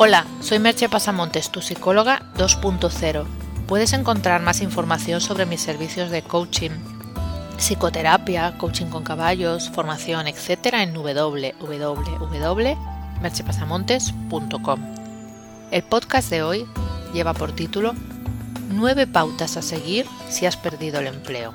Hola, soy Merche Pasamontes, tu psicóloga 2.0. Puedes encontrar más información sobre mis servicios de coaching, psicoterapia, coaching con caballos, formación, etc. en www.merchepasamontes.com. El podcast de hoy lleva por título 9 pautas a seguir si has perdido el empleo.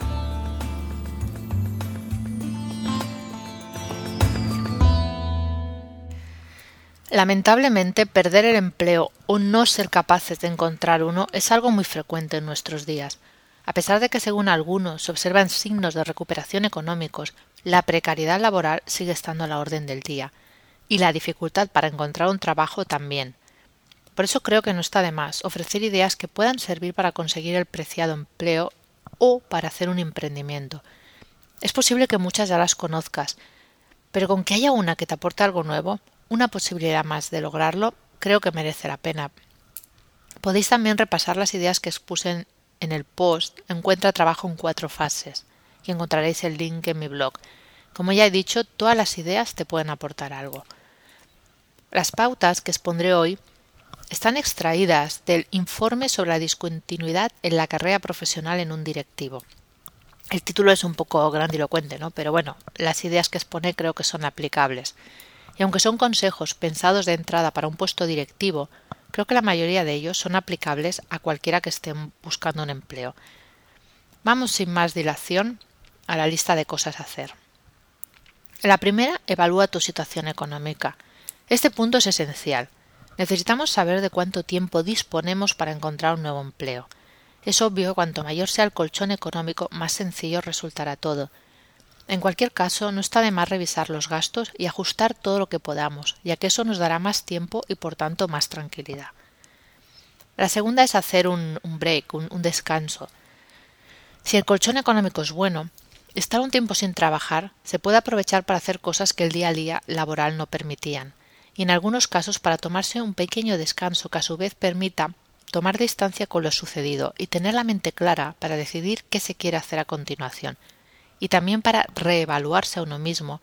Lamentablemente, perder el empleo o no ser capaces de encontrar uno es algo muy frecuente en nuestros días. A pesar de que, según algunos, se observan signos de recuperación económicos, la precariedad laboral sigue estando a la orden del día, y la dificultad para encontrar un trabajo también. Por eso creo que no está de más ofrecer ideas que puedan servir para conseguir el preciado empleo o para hacer un emprendimiento. Es posible que muchas ya las conozcas, pero con que haya una que te aporte algo nuevo, una posibilidad más de lograrlo, creo que merece la pena. Podéis también repasar las ideas que expuse en el post Encuentra trabajo en cuatro fases y encontraréis el link en mi blog. Como ya he dicho, todas las ideas te pueden aportar algo. Las pautas que expondré hoy están extraídas del informe sobre la discontinuidad en la carrera profesional en un directivo. El título es un poco grandilocuente, ¿no? Pero bueno, las ideas que expone creo que son aplicables. Y aunque son consejos pensados de entrada para un puesto directivo, creo que la mayoría de ellos son aplicables a cualquiera que esté buscando un empleo. Vamos sin más dilación a la lista de cosas a hacer. La primera, evalúa tu situación económica. Este punto es esencial. Necesitamos saber de cuánto tiempo disponemos para encontrar un nuevo empleo. Es obvio que cuanto mayor sea el colchón económico, más sencillo resultará todo, en cualquier caso, no está de más revisar los gastos y ajustar todo lo que podamos, ya que eso nos dará más tiempo y por tanto más tranquilidad. La segunda es hacer un, break, un, un descanso. Si el colchón económico es bueno, estar un tiempo sin trabajar se puede aprovechar para hacer cosas que el día a día laboral no permitían, y en algunos casos para tomarse un pequeño descanso que a su vez permita tomar distancia con lo sucedido y tener la mente clara para decidir qué se quiere hacer a continuación, y también para reevaluarse a uno mismo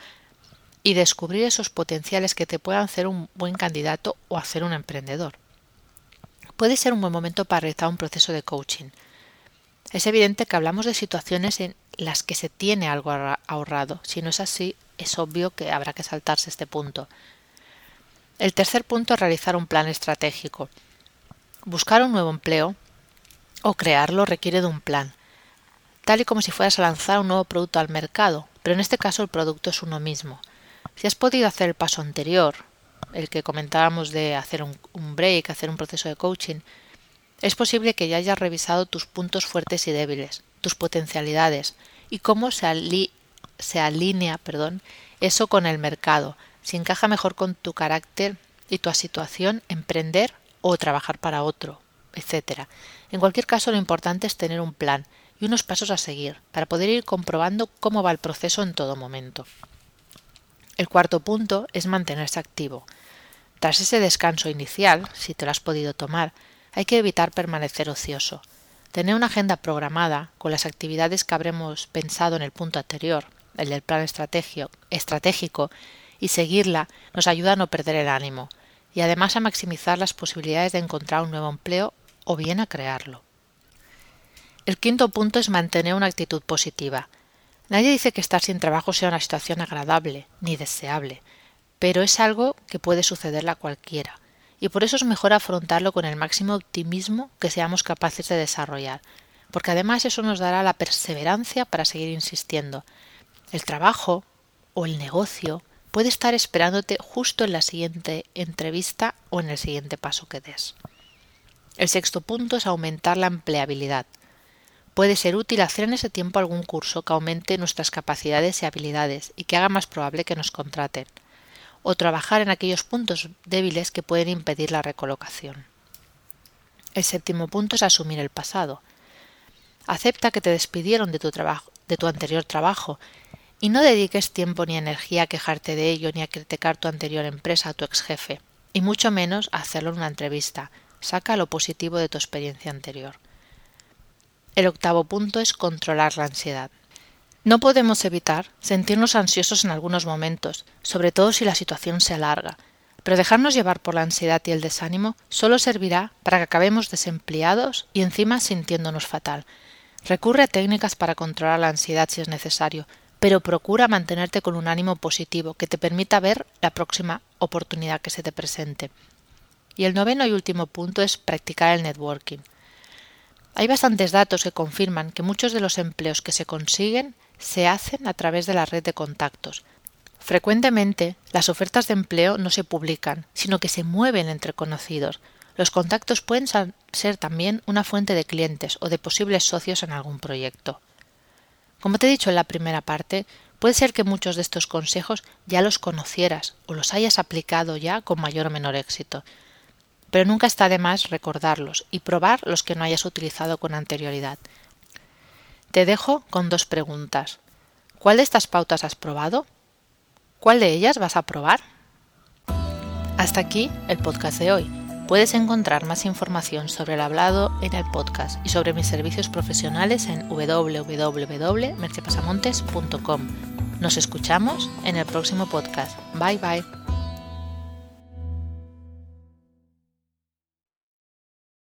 y descubrir esos potenciales que te puedan hacer un buen candidato o hacer un emprendedor. Puede ser un buen momento para realizar un proceso de coaching. Es evidente que hablamos de situaciones en las que se tiene algo ahorrado. Si no es así, es obvio que habrá que saltarse este punto. El tercer punto es realizar un plan estratégico. Buscar un nuevo empleo o crearlo requiere de un plan tal y como si fueras a lanzar un nuevo producto al mercado, pero en este caso el producto es uno mismo. Si has podido hacer el paso anterior, el que comentábamos de hacer un, break, hacer un proceso de coaching, es posible que ya hayas revisado tus puntos fuertes y débiles, tus potencialidades y cómo se, se alinea perdón, eso con el mercado, si encaja mejor con tu carácter y tu situación, emprender o trabajar para otro, etc. En cualquier caso, lo importante es tener un plan y unos pasos a seguir para poder ir comprobando cómo va el proceso en todo momento. El cuarto punto es mantenerse activo. Tras ese descanso inicial, si te lo has podido tomar, hay que evitar permanecer ocioso. Tener una agenda programada con las actividades que habremos pensado en el punto anterior, el del plan estratégico, y seguirla nos ayuda a no perder el ánimo y además a maximizar las posibilidades de encontrar un nuevo empleo o bien a crearlo. El quinto punto es mantener una actitud positiva. Nadie dice que estar sin trabajo sea una situación agradable ni deseable, pero es algo que puede sucederle a cualquiera, y por eso es mejor afrontarlo con el máximo optimismo que seamos capaces de desarrollar, porque además eso nos dará la perseverancia para seguir insistiendo. El trabajo o el negocio puede estar esperándote justo en la siguiente entrevista o en el siguiente paso que des. El sexto punto es aumentar la empleabilidad. Puede ser útil hacer en ese tiempo algún curso que aumente nuestras capacidades y habilidades y que haga más probable que nos contraten, o trabajar en aquellos puntos débiles que pueden impedir la recolocación. El séptimo punto es asumir el pasado. Acepta que te despidieron de tu, trabajo, de tu anterior trabajo y no dediques tiempo ni energía a quejarte de ello ni a criticar tu anterior empresa o tu ex jefe, y mucho menos a hacerlo en una entrevista. Saca lo positivo de tu experiencia anterior. El octavo punto es controlar la ansiedad. No podemos evitar sentirnos ansiosos en algunos momentos, sobre todo si la situación se alarga. Pero dejarnos llevar por la ansiedad y el desánimo solo servirá para que acabemos desempleados y encima sintiéndonos fatal. Recurre a técnicas para controlar la ansiedad si es necesario, pero procura mantenerte con un ánimo positivo que te permita ver la próxima oportunidad que se te presente. Y el noveno y último punto es practicar el networking. Hay bastantes datos que confirman que muchos de los empleos que se consiguen se hacen a través de la red de contactos, Frecuentemente, las ofertas de empleo no se publican, sino que se mueven entre conocidos. Los contactos pueden ser también una fuente de clientes o de posibles socios en algún proyecto. Como te he dicho en la primera parte, puede ser que muchos de estos consejos ya los conocieras o los hayas aplicado ya con mayor o menor éxito. Pero nunca está de más recordarlos y probar los que no hayas utilizado con anterioridad. Te dejo con dos preguntas. ¿Cuál de estas pautas has probado? ¿Cuál de ellas vas a probar? Hasta aquí el podcast de hoy. Puedes encontrar más información sobre el hablado en el podcast y sobre mis servicios profesionales en www.mercepasamontes.com. Nos escuchamos en el próximo podcast. Bye bye.